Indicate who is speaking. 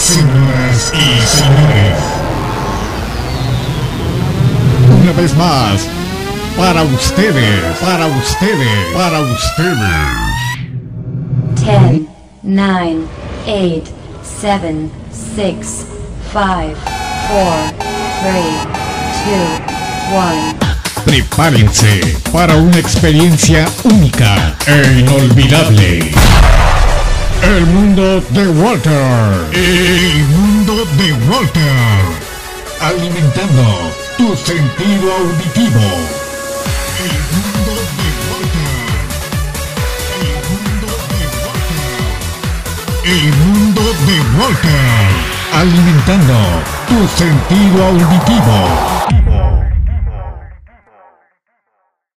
Speaker 1: Señoras y señores. Una vez más, para ustedes, para ustedes, para ustedes.
Speaker 2: 10, 9, 8, 7, 6, 5, 4, 3, 2, 1.
Speaker 1: Prepárense para una experiencia única e inolvidable. El mundo de Walter. El mundo de Walter. Alimentando tu sentido auditivo. El mundo de Walter. El mundo de Walter. El mundo de Walter. Alimentando tu sentido auditivo.